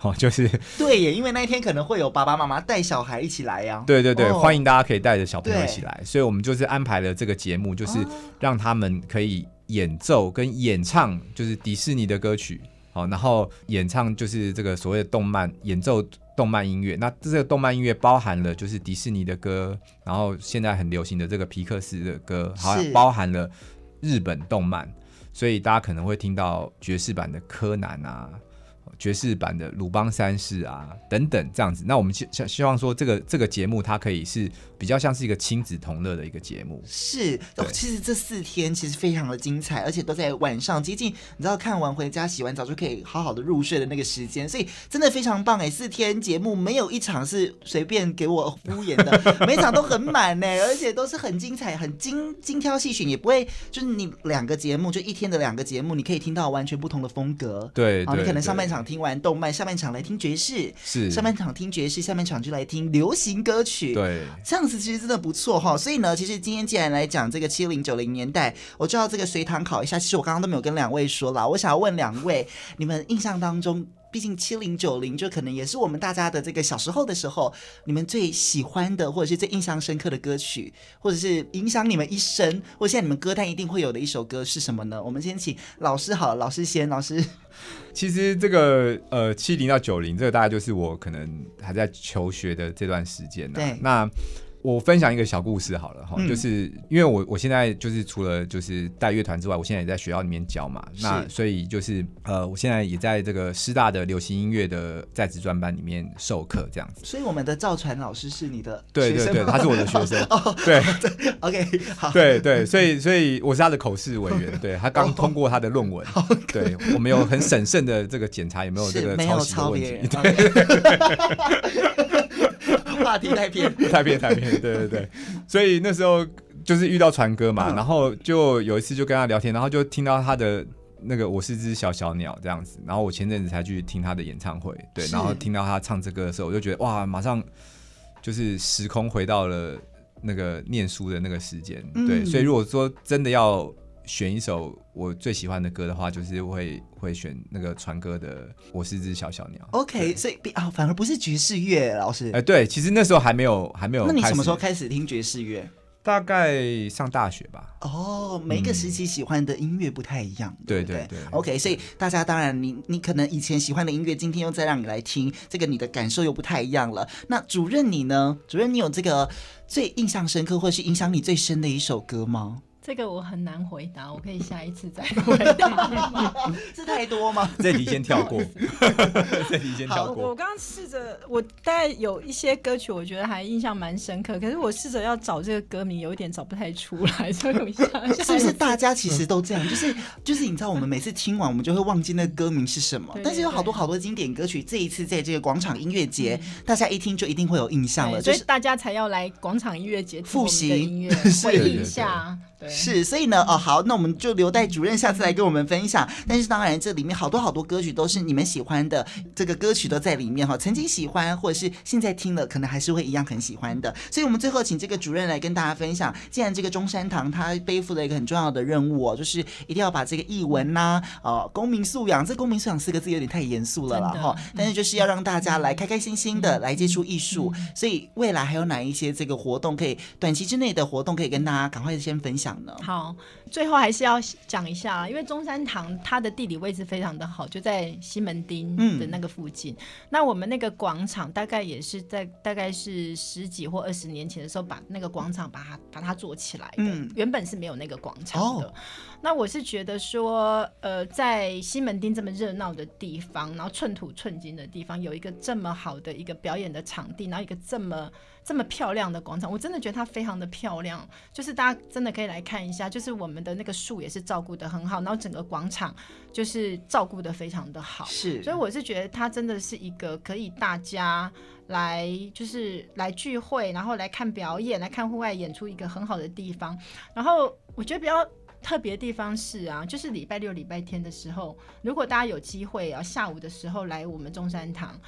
好、哦，就是对耶，因为那一天可能会有爸爸妈妈带小孩一起来呀、啊。对对对、哦，欢迎大家可以带着小朋友一起来，所以我们就是安排了这个节目，就是让他们可以演奏跟演唱，就是迪士尼的歌曲。好，然后演唱就是这个所谓的动漫演奏动漫音乐。那这个动漫音乐包含了就是迪士尼的歌，然后现在很流行的这个皮克斯的歌，好像，包含了日本动漫，所以大家可能会听到爵士版的柯南啊。爵士版的鲁邦三世啊，等等这样子，那我们希希希望说，这个这个节目它可以是比较像是一个亲子同乐的一个节目。是，哦，其实这四天其实非常的精彩，而且都在晚上接近，你知道看完回家洗完澡就可以好好的入睡的那个时间，所以真的非常棒哎！四天节目没有一场是随便给我敷衍的，每场都很满呢，而且都是很精彩、很精精挑细选，也不会就是你两个节目就一天的两个节目，你可以听到完全不同的风格。对，啊，你可能上半场。听完动漫，下半场来听爵士，是上半场听爵士，下半场就来听流行歌曲，对，这样子其实真的不错哈。所以呢，其实今天既然来讲这个七零九零年代，我就要这个随堂考一下。其实我刚刚都没有跟两位说啦，我想要问两位，你们印象当中毕竟七零九零就可能也是我们大家的这个小时候的时候，你们最喜欢的或者是最印象深刻的歌曲，或者是影响你们一生，或现在你们歌单一定会有的一首歌是什么呢？我们先请老师好，老师先，老师。其实这个呃七零到九零，这个大概就是我可能还在求学的这段时间、啊、对，那。我分享一个小故事好了哈，嗯、就是因为我我现在就是除了就是带乐团之外，我现在也在学校里面教嘛，那所以就是呃，我现在也在这个师大的流行音乐的在职专班里面授课这样子。所以我们的赵传老师是你的学生？对对对，他是我的学生。哦，对。对，OK，好，对对，所以所以我是他的口试委员，对他刚通过他的论文，哦、对我们有很审慎的这个检查有没有这个抄袭的问题。对。话题太偏，太偏，太偏，对对对，所以那时候就是遇到传哥嘛，嗯、然后就有一次就跟他聊天，然后就听到他的那个我是只小小鸟这样子，然后我前阵子才去听他的演唱会，对，然后听到他唱这歌的时候，我就觉得哇，马上就是时空回到了那个念书的那个时间，嗯、对，所以如果说真的要。选一首我最喜欢的歌的话，就是会会选那个传歌的《我是只小小鸟》。OK，所以啊、哦，反而不是爵士乐，老师。哎、欸，对，其实那时候还没有还没有。那你什么时候开始听爵士乐？大概上大学吧。哦，每一个时期喜欢的音乐不太一样，嗯、对不对？对对对。OK，所以大家当然你，你你可能以前喜欢的音乐，今天又再让你来听，这个你的感受又不太一样了。那主任你呢？主任你有这个最印象深刻或是影响你最深的一首歌吗？这个我很难回答，我可以下一次再 回答。是太多吗？这题先跳过。这题先跳过。我刚刚试着，我大概有一些歌曲，我觉得还印象蛮深刻。可是我试着要找这个歌名，有一点找不太出来，所以我想一下。是不是大家其实都这样？就是就是，你知道，我们每次听完，我们就会忘记那个歌名是什么。但是有好多好多经典歌曲，这一次在这个广场音乐节，大家一听就一定会有印象了。所以大家才要来广场音乐节复习音乐，回忆一下。对是，所以呢，哦，好，那我们就留待主任下次来跟我们分享。但是当然，这里面好多好多歌曲都是你们喜欢的，这个歌曲都在里面哈。曾经喜欢，或者是现在听了，可能还是会一样很喜欢的。所以，我们最后请这个主任来跟大家分享。既然这个中山堂他背负了一个很重要的任务哦，就是一定要把这个译文呐、啊，呃，公民素养，这公民素养四个字有点太严肃了啦哈。但是就是要让大家来开开心心的来接触艺术。所以未来还有哪一些这个活动可以短期之内的活动可以跟大家赶快先分享？好，最后还是要讲一下，因为中山堂它的地理位置非常的好，就在西门町的那个附近。嗯、那我们那个广场大概也是在大概是十几或二十年前的时候，把那个广场把它把它做起来的。嗯、原本是没有那个广场的。哦、那我是觉得说，呃，在西门町这么热闹的地方，然后寸土寸金的地方，有一个这么好的一个表演的场地，然后一个这么。这么漂亮的广场，我真的觉得它非常的漂亮。就是大家真的可以来看一下，就是我们的那个树也是照顾的很好，然后整个广场就是照顾的非常的好。是，所以我是觉得它真的是一个可以大家来就是来聚会，然后来看表演，来看户外演出一个很好的地方。然后我觉得比较特别的地方是啊，就是礼拜六、礼拜天的时候，如果大家有机会啊，下午的时候来我们中山堂。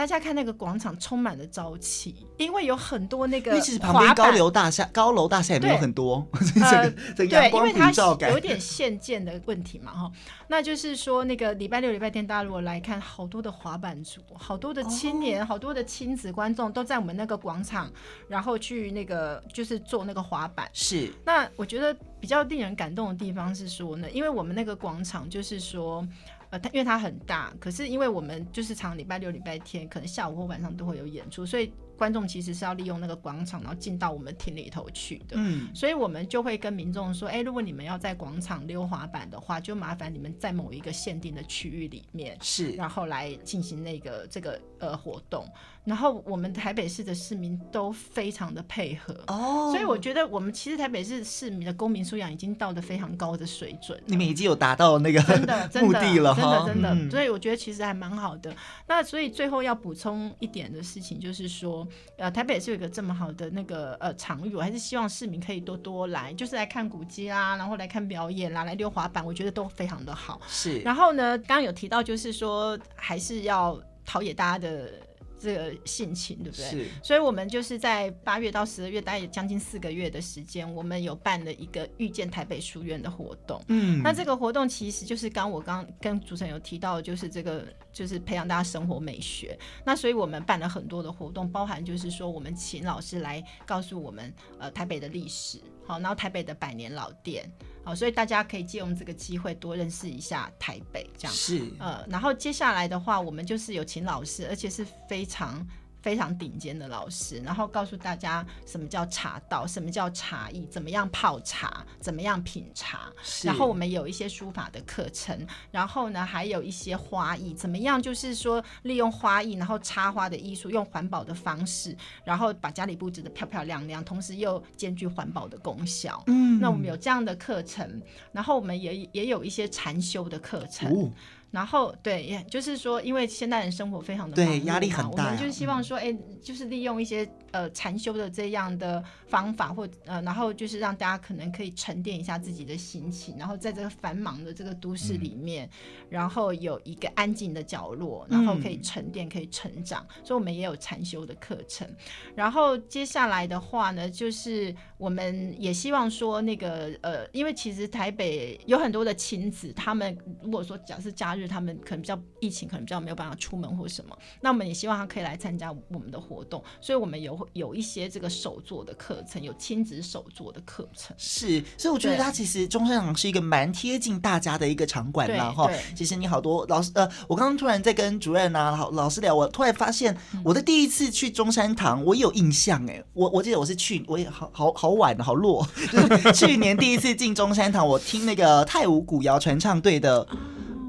大家看那个广场充满了朝气，因为有很多那个。其实旁边高楼大厦，高楼大厦也没有很多。呃，对，因为它有点限建的问题嘛，哈。那就是说，那个礼拜六、礼拜天，大家如果来看，好多的滑板族，好多的青年，好多的亲子观众都在我们那个广场，然后去那个就是做那个滑板。是。那我觉得比较令人感动的地方是说呢，因为我们那个广场就是说。呃，它因为它很大，可是因为我们就是常礼拜六、礼拜天，可能下午或晚上都会有演出，所以。观众其实是要利用那个广场，然后进到我们厅里头去的。嗯，所以我们就会跟民众说：哎，如果你们要在广场溜滑板的话，就麻烦你们在某一个限定的区域里面，是，然后来进行那个这个呃活动。然后我们台北市的市民都非常的配合哦，所以我觉得我们其实台北市市民的公民素养已经到了非常高的水准。你们已经有达到那个真的 真的目的了真的真的，真的。所以我觉得其实还蛮好的。那所以最后要补充一点的事情就是说。呃，台北也是有一个这么好的那个呃场域，我还是希望市民可以多多来，就是来看古迹啦，然后来看表演啦，来溜滑板，我觉得都非常的好。是。然后呢，刚刚有提到，就是说还是要陶冶大家的这个性情，对不对？是。所以我们就是在八月到十二月，大概有将近四个月的时间，我们有办了一个遇见台北书院的活动。嗯，那这个活动其实就是刚我刚跟主持人有提到，就是这个就是培养大家生活美学。那所以我们办了很多的活动，包含就是说我们请老师来告诉我们呃台北的历史，好，然后台北的百年老店。好，所以大家可以借用这个机会多认识一下台北，这样是呃，然后接下来的话，我们就是有请老师，而且是非常。非常顶尖的老师，然后告诉大家什么叫茶道，什么叫茶艺，怎么样泡茶，怎么样品茶。然后我们有一些书法的课程，然后呢还有一些花艺，怎么样就是说利用花艺，然后插花的艺术，用环保的方式，然后把家里布置的漂漂亮亮，同时又兼具环保的功效。嗯，那我们有这样的课程，然后我们也也有一些禅修的课程。哦然后对，也就是说，因为现代人生活非常的忙压力很大，我们就是希望说，哎、嗯，就是利用一些呃禅修的这样的方法，或呃，然后就是让大家可能可以沉淀一下自己的心情，然后在这个繁忙的这个都市里面，嗯、然后有一个安静的角落，然后可以沉淀，可以成长。嗯、所以我们也有禅修的课程。然后接下来的话呢，就是我们也希望说，那个呃，因为其实台北有很多的亲子，他们如果说假设假日。他们可能比较疫情，可能比较没有办法出门或什么，那我们也希望他可以来参加我们的活动，所以我们有有一些这个手作的课程，有亲子手作的课程。是，所以我觉得它其实中山堂是一个蛮贴近大家的一个场馆啦。哈。其实你好多老师，呃，我刚刚突然在跟主任啊老老师聊，我突然发现我的第一次去中山堂，我有印象哎，我我记得我是去，我也好好好晚好落，就是去年第一次进中山堂，我听那个泰武古谣传唱队的。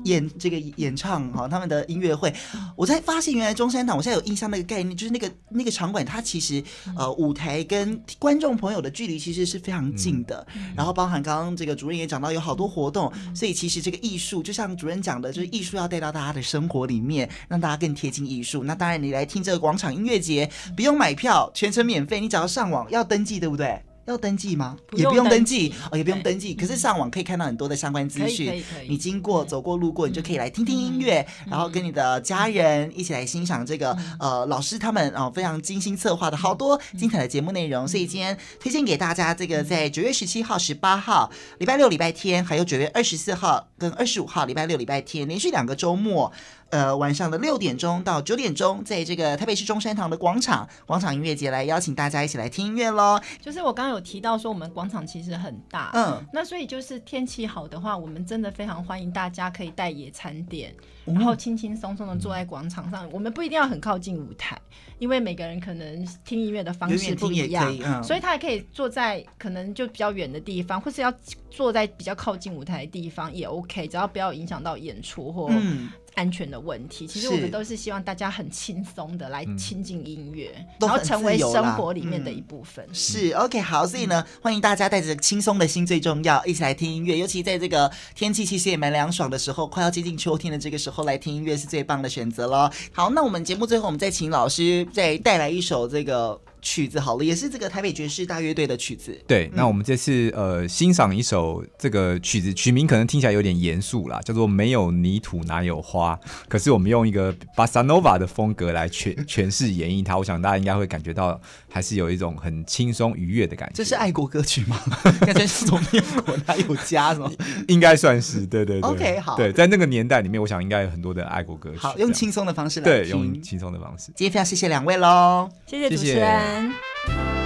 演这个演唱哈，他们的音乐会，我才发现原来中山堂，我现在有印象那个概念，就是那个那个场馆，它其实呃舞台跟观众朋友的距离其实是非常近的。然后包含刚刚这个主任也讲到有好多活动，所以其实这个艺术就像主任讲的，就是艺术要带到大家的生活里面，让大家更贴近艺术。那当然，你来听这个广场音乐节，不用买票，全程免费，你只要上网要登记，对不对？要登记吗？也不用登记哦，也不用登记。可是上网可以看到很多的相关资讯。你经过、走过、路过，你就可以来听听音乐，然后跟你的家人一起来欣赏这个呃老师他们哦非常精心策划的好多精彩的节目内容。所以今天推荐给大家这个在九月十七号、十八号礼拜六、礼拜天，还有九月二十四号跟二十五号礼拜六、礼拜天，连续两个周末。呃，晚上的六点钟到九点钟，在这个台北市中山堂的广场广场音乐节来邀请大家一起来听音乐喽。就是我刚刚有提到说，我们广场其实很大，嗯，那所以就是天气好的话，我们真的非常欢迎大家可以带野餐垫，然后轻轻松松的坐在广场上。嗯、我们不一定要很靠近舞台，因为每个人可能听音乐的方式不一样，嗯、所以他也可以坐在可能就比较远的地方，或是要坐在比较靠近舞台的地方也 OK，只要不要影响到演出或。嗯安全的问题，其实我们都是希望大家很轻松的来亲近音乐，嗯、然后成为生活里面的一部分。嗯、是 OK，好，所以呢，嗯、欢迎大家带着轻松的心最重要，一起来听音乐。尤其在这个天气其实也蛮凉爽的时候，快要接近秋天的这个时候来听音乐是最棒的选择了。好，那我们节目最后，我们再请老师再带来一首这个。曲子好了，也是这个台北爵士大乐队的曲子。对，那我们这次呃欣赏一首这个曲子，曲名可能听起来有点严肃啦，叫做《没有泥土哪有花》。可是我们用一个巴萨诺瓦的风格来诠 诠释演绎它，我想大家应该会感觉到还是有一种很轻松愉悦的感觉。这是爱国歌曲吗？感觉是从有国哪有家是吗？应该算是，对对对。OK，好。对，在那个年代里面，我想应该有很多的爱国歌曲。好，用轻松的方式来对，用轻松的方式。今天非常谢谢两位喽，谢谢主持人。谢谢。见。